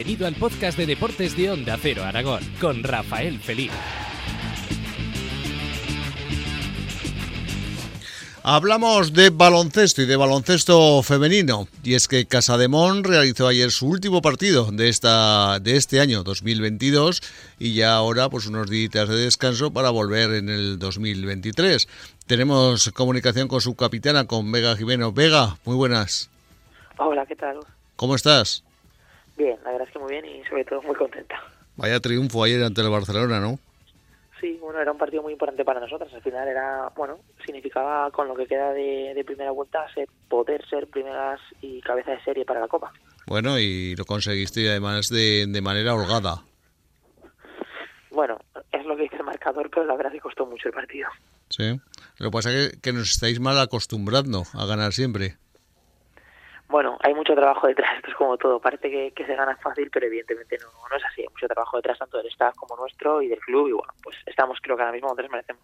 Bienvenido al podcast de deportes de Onda Cero Aragón con Rafael Feliz. Hablamos de baloncesto y de baloncesto femenino. Y es que Casademón realizó ayer su último partido de, esta, de este año 2022 y ya ahora pues unos días de descanso para volver en el 2023. Tenemos comunicación con su capitana, con Vega Jimeno. Vega, muy buenas. Hola, ¿qué tal? ¿Cómo estás? Bien, la verdad es que muy bien y sobre todo muy contenta. Vaya triunfo ayer ante el Barcelona, ¿no? Sí, bueno, era un partido muy importante para nosotros. Al final era, bueno, significaba con lo que queda de, primera vuelta ser, poder ser primeras y cabeza de serie para la Copa. Bueno, y lo conseguiste además de, de manera holgada. Bueno, es lo que dice el marcador, pero la verdad es que costó mucho el partido. Sí. Lo que pasa es que, que nos estáis mal acostumbrando a ganar siempre. Bueno, hay mucho trabajo detrás, esto es como todo, parece que, se gana fácil, pero evidentemente no, no es así, hay mucho trabajo detrás tanto del staff como nuestro y del club y bueno, pues estamos creo que ahora mismo donde les merecemos.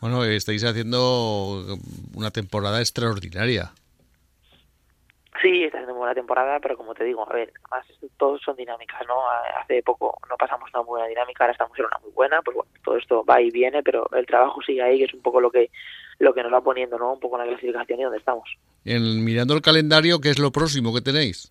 Bueno, estáis haciendo una temporada extraordinaria. Sí, está haciendo buena temporada, pero como te digo, a ver, más todos son dinámicas, ¿no? Hace poco no pasamos una buena dinámica, ahora estamos en una muy buena, pues bueno, todo esto va y viene, pero el trabajo sigue ahí, que es un poco lo que lo que nos va poniendo, ¿no? Un poco en la clasificación y donde estamos. En, mirando el calendario, ¿qué es lo próximo que tenéis?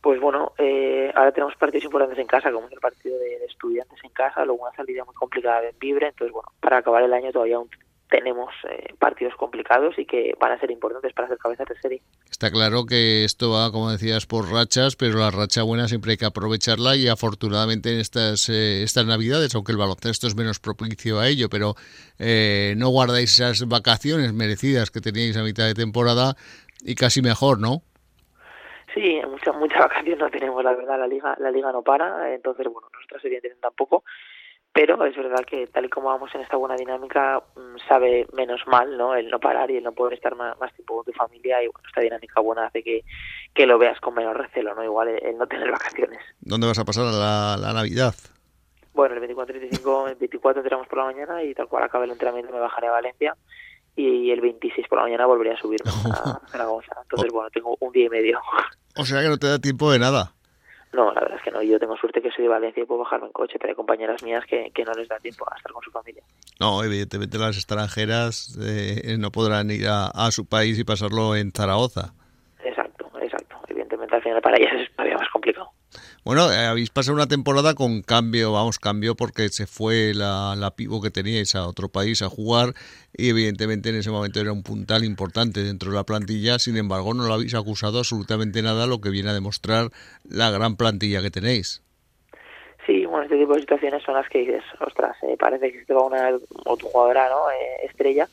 Pues bueno, eh, ahora tenemos partidos importantes en casa, como es el partido de, de estudiantes en casa, luego una salida muy complicada en Vibre, entonces bueno, para acabar el año todavía aún tenemos eh, partidos complicados y que van a ser importantes para hacer cabezas de serie. Está claro que esto va, como decías, por rachas, pero la racha buena siempre hay que aprovecharla y afortunadamente en estas, eh, estas navidades, aunque el baloncesto es menos propicio a ello, pero eh, no guardáis esas vacaciones merecidas que teníais a mitad de temporada y casi mejor, ¿no? Sí, muchas muchas vacaciones no tenemos, la verdad, la liga la liga no para, entonces bueno, nosotros evidentemente tampoco, pero es verdad que tal y como vamos en esta buena dinámica sabe menos mal no el no parar y el no poder estar más, más, tiempo con tu familia y bueno esta dinámica buena hace que, que lo veas con menos recelo no igual el, el no tener vacaciones. ¿dónde vas a pasar la, la Navidad? bueno el 24 y 25 el 24 entramos por la mañana y tal cual acabe el entrenamiento me bajaré a Valencia y el 26 por la mañana volveré a subirme a Zaragoza. Entonces bueno tengo un día y medio. O sea que no te da tiempo de nada no, la verdad es que no. Yo tengo suerte que soy de Valencia y puedo bajarme en coche, pero hay compañeras mías que, que no les da tiempo a estar con su familia. No, evidentemente las extranjeras eh, no podrán ir a, a, su país y pasarlo en Zaragoza. Exacto, exacto. Evidentemente al final para ellas es. Bueno, eh, habéis pasado una temporada con cambio, vamos, cambio porque se fue la, la pivo que teníais a otro país a jugar y evidentemente en ese momento era un puntal importante dentro de la plantilla, sin embargo no lo habéis acusado absolutamente nada, lo que viene a demostrar la gran plantilla que tenéis. Sí, bueno, este tipo de situaciones son las que dices, ostras, eh, parece que se te va una otra jugadora. Eh, estrella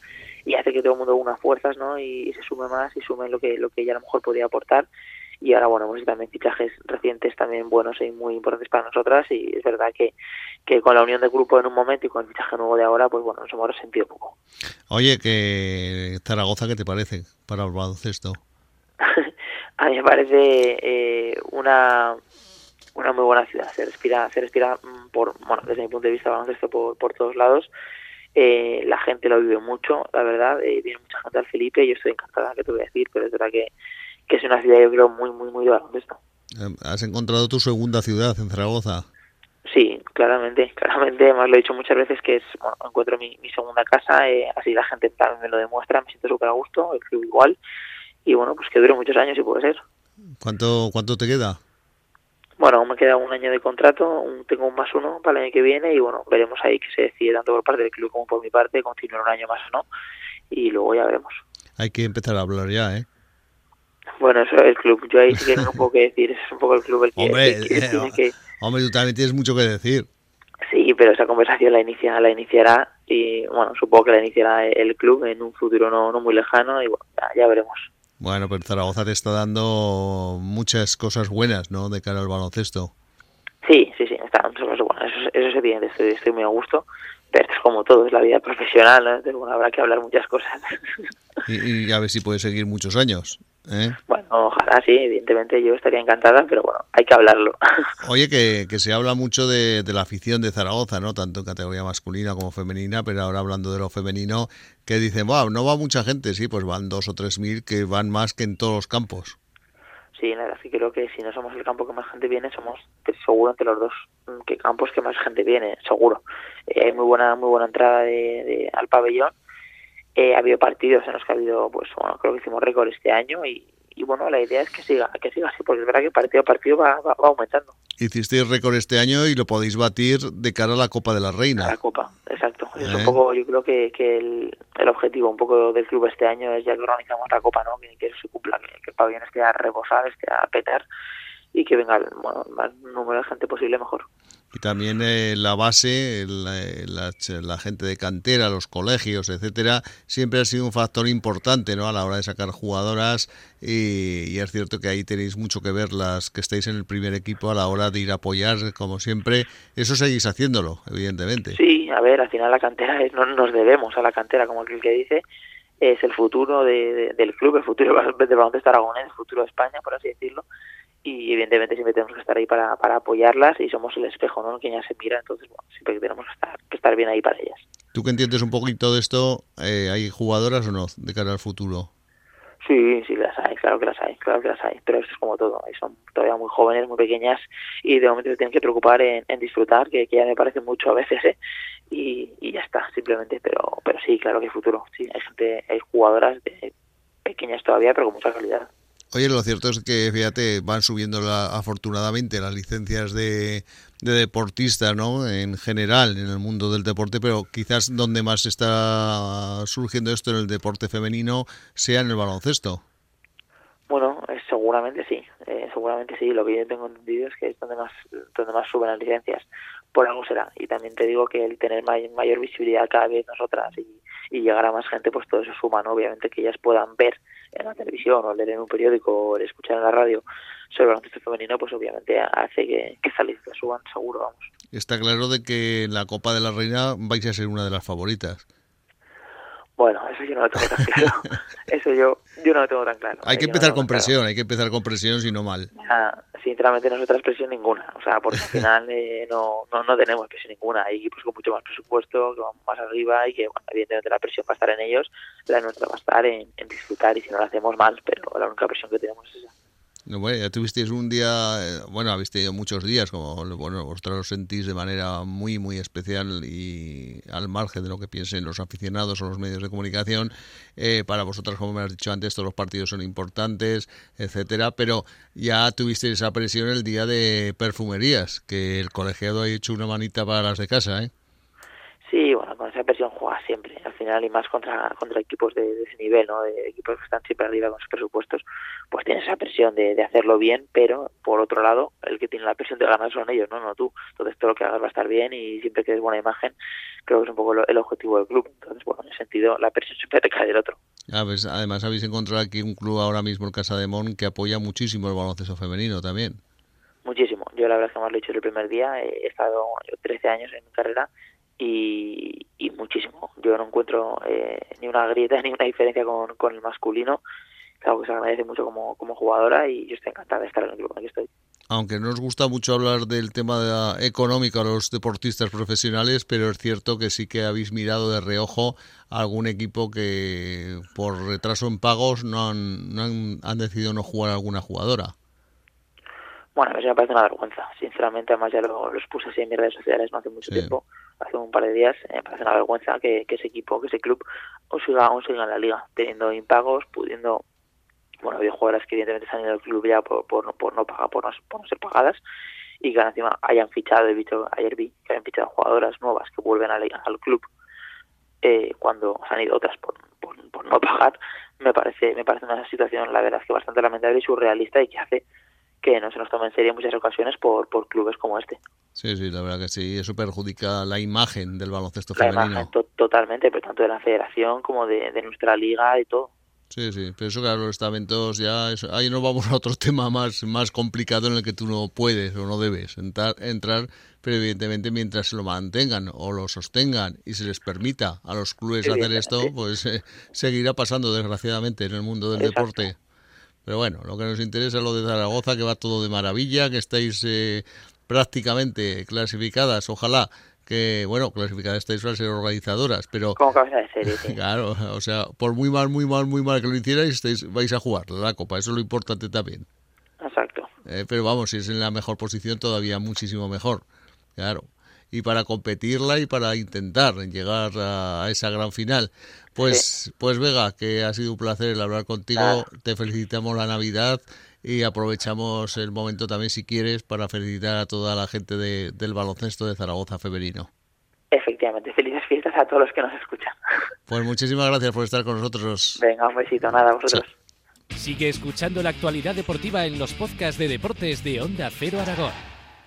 y hace que todo el mundo una fuerzas, ¿no? Y, y se sume más y sume lo que lo que ella a lo mejor podía aportar y ahora bueno pues también fichajes recientes también buenos y muy importantes para nosotras. Y es verdad que, que con la unión del grupo en un momento y con el fichaje nuevo de ahora pues bueno nos hemos resentido poco. Oye que Zaragoza qué te parece para el baloncesto a mí me parece eh, una una muy buena ciudad. Se respira se respira por bueno desde mi punto de vista baloncesto por, por todos lados. Eh, la gente lo vive mucho la verdad. Eh, viene mucha gente al Felipe. Yo estoy encantada que te voy a decir pero es verdad que que es una ciudad yo creo muy muy muy de baloncesto. ¿Has encontrado tu segunda ciudad en Zaragoza? Sí, claramente, claramente, además lo he dicho muchas veces que es, bueno, encuentro mi, mi segunda casa, eh, así la gente también me lo demuestra, me siento súper a gusto, el club igual, y bueno, pues que dure muchos años si puede ser. ¿Cuánto, cuánto te queda? Bueno, aún me queda un año de contrato, un, tengo un más uno para el año que viene y bueno, veremos ahí que se decide tanto por parte del club como por mi parte, continuar un año más o no, y luego ya veremos. Hay que empezar a hablar ya, ¿eh? Bueno, eso es el club. Yo ahí sí que no puedo que decir. Es un poco el club el que, hombre, el que, eh, tiene que... hombre, tú también tienes mucho que decir. Sí, pero esa conversación la inicia, la iniciará y bueno, supongo que la iniciará el club en un futuro no, no muy lejano y bueno, ya, ya veremos. Bueno, pero Zaragoza te está dando muchas cosas buenas, ¿no? De cara al baloncesto. Sí, sí, sí, está cosas buenas. Eso, eso es evidente, estoy, estoy muy a gusto. Pero es como todo, es la vida profesional, ¿no? Entonces, bueno, habrá que hablar muchas cosas. Y, y a ver si puedes seguir muchos años. ¿Eh? Bueno, ojalá sí, evidentemente yo estaría encantada, pero bueno, hay que hablarlo. Oye, que, que se habla mucho de, de, la afición de Zaragoza, ¿no? Tanto en categoría masculina como femenina, pero ahora hablando de lo femenino, que dicen, wow, no va mucha gente, sí, pues van dos o tres mil que van más que en todos los campos. Sí, la verdad es que creo que si no somos el campo que más gente viene, somos seguro entre los dos mm, que campos que más gente viene, seguro. Eh, hay muy buena muy buena entrada de, al pabellón. Eh, ha habido partidos en los que ha habido, pues bueno, creo que hicimos récord este año y, y bueno, la idea es que siga, que siga así, porque es verdad que partido a partido va, va, aumentando. Hicisteis récord este año y lo podéis batir de cara a la Copa de la Reina. A la Copa, exacto. Es un ¿Eh? poco, yo creo que, que el, el, objetivo un poco del club este año es ya que organizamos la Copa, ¿no? Que, que se cumpla, que, que el pabellón esté a rebosar, esté a petar y que venga bueno, el más número de gente posible mejor y también eh, la base, la, la, gente de cantera, los colegios, etcétera, siempre ha sido un factor importante ¿no? a la hora de sacar jugadoras y, es cierto que ahí tenéis mucho que ver las que estáis en el primer equipo a la hora de ir a apoyar, como siempre. Eso seguís haciéndolo, evidentemente. Sí, a ver, al final la cantera es, no nos debemos a la cantera, como aquel que dice, es el futuro de, del club, el futuro de baloncesto aragonés, el futuro de España, por así decirlo y evidentemente siempre tenemos que estar ahí para, para apoyarlas y somos el espejo, ¿no? Que ya se mira, entonces bueno, siempre tenemos que estar, que estar bien ahí para ellas. ¿Tú que entiendes un poquito de esto, eh, hay jugadoras o no de cara al futuro? Sí, sí, las hay, claro que las hay, claro que las hay, pero esto es como todo, son todavía muy jóvenes, muy pequeñas y de momento se tienen que preocupar en, disfrutar, que, ya me parece mucho a veces, ¿eh? y, y ya está, simplemente, pero pero sí, claro que hay futuro, sí, hay gente, hay jugadoras de pequeñas todavía, pero con mucha calidad. Oye, lo cierto es que, fíjate, van subiendo afortunadamente las licencias de, de deportistas, ¿no? En general, en el mundo del deporte, pero quizás donde más está surgiendo esto en el deporte femenino sea en el baloncesto. Bueno, eh, seguramente sí, eh, seguramente sí. Lo que yo tengo entendido es que es donde más, donde más suben las licencias. Por algo será. Y también te digo que el tener mayor visibilidad cada vez nosotras y, y llegar a más gente, pues todo eso suma, ¿no? Obviamente que ellas puedan ver en la televisión o leer en un periódico o escuchar en la radio sobre el baloncesto femenino, pues obviamente hace que, que suban seguro, vamos. Está claro de que en la Copa de la Reina vais a ser una de las favoritas. Bueno, eso yo no lo tengo tan claro. eso yo, yo no lo tengo tan claro. Hay que empezar con presión, hay que empezar con presión, si no mal. sinceramente, nosotras presión ninguna. O sea, porque al final eh, no, no, no tenemos presión ninguna. Hay equipos con mucho más presupuesto, que van más arriba y que, bueno, evidentemente, la presión va a estar en ellos, la nuestra va a estar en, en disfrutar y si no lo hacemos mal, pero la única presión que tenemos es esa. Bueno, ya tuvisteis un día, eh, bueno, habéis tenido muchos días, como bueno, vosotros lo sentís de manera muy, muy especial y al margen de lo que piensen los aficionados o los medios de comunicación. Eh, para vosotras, como me has dicho antes, todos los partidos son importantes, etcétera, pero ya tuvisteis esa presión el día de perfumerías, que el colegiado ha hecho una manita para las de casa, ¿eh? Sí, bueno, con esa presión juega siempre, al final, y más contra, contra equipos de, ese nivel, ¿no? De equipos que están siempre arriba con sus presupuestos, pues tienes esa presión de, de, hacerlo bien, pero por otro lado, el que tiene la presión de ganar son ellos, no, no tú. Entonces todo lo que hagas va a estar bien y siempre que des buena imagen, creo que es un poco el objetivo del club. Entonces, bueno, en ese sentido, la presión siempre cae del otro. además, habéis encontrado aquí un club ahora mismo, el Casa de Mon, que apoya muchísimo el baloncesto femenino también. Muchísimo. Yo la verdad es que más lo he dicho el primer día, he estado 13 años en mi carrera y, y muchísimo. Yo no encuentro eh, ni una grieta ni una diferencia con, con el masculino. Claro que se agradece mucho como, como jugadora y yo estoy encantada de estar en el club en el que estoy. Aunque no nos gusta mucho hablar del tema económico a los deportistas profesionales, pero es cierto que sí que habéis mirado de reojo a algún equipo que por retraso en pagos no han, no han, han decidido no jugar a alguna jugadora. Bueno, a mí me parece una vergüenza. Sinceramente, además ya lo, los puse así en mis redes sociales no hace mucho tiempo, hace un par de días. me parece una vergüenza que, ese equipo, que ese club, aún siga, aún siga en la liga, teniendo impagos, pudiendo. Bueno, hay jugadoras que evidentemente se han ido al club ya por, por, por no pagar, por no, por no ser pagadas y que encima hayan fichado, he visto ayer vi que hayan fichado jugadoras nuevas que vuelven a al club eh, cuando han ido otras por, por, por, no pagar, me parece me parece una situación la verdad es que bastante lamentable y surrealista y que hace que no se nos toma en serio en muchas ocasiones por, por clubes como este. Sí, sí, la verdad que sí, eso perjudica la imagen del baloncesto la femenino. Imagen, totalmente, pero tanto de la federación como de, nuestra liga y todo. Sí, sí, pero eso claro, los estamentos ya, ahí nos vamos a otro tema más, más complicado en el que tú no puedes o no debes entrar, entrar, pero evidentemente mientras se lo mantengan o lo sostengan y se les permita a los clubes hacer esto, pues eh, seguirá pasando desgraciadamente en el mundo del deporte. Pero bueno, lo que nos interesa es lo de Zaragoza, que va todo de maravilla, que estáis eh, prácticamente clasificadas, ojalá que, bueno, clasificadas estáis para ser organizadoras, pero... Como cabeza de serie, Claro, o sea, por muy mal, muy mal, muy mal que lo hicierais, estáis, vais a jugar la Copa, eso es lo importante también. Eh, pero vamos, si es en la mejor posición, todavía muchísimo mejor. Claro. Y para competirla y para intentar llegar a esa gran final. Pues, pues Vega, que ha sido un placer el hablar contigo. Te felicitamos la Navidad y aprovechamos el momento también, si quieres, para felicitar a toda la gente del baloncesto de Zaragoza femenino. Efectivamente, felices fiestas a todos los que nos escuchan. Pues muchísimas gracias por estar con nosotros. Venga, un besito, nada, a vosotros. Sigue escuchando la actualidad deportiva en los podcasts de deportes de Onda Cero Aragón.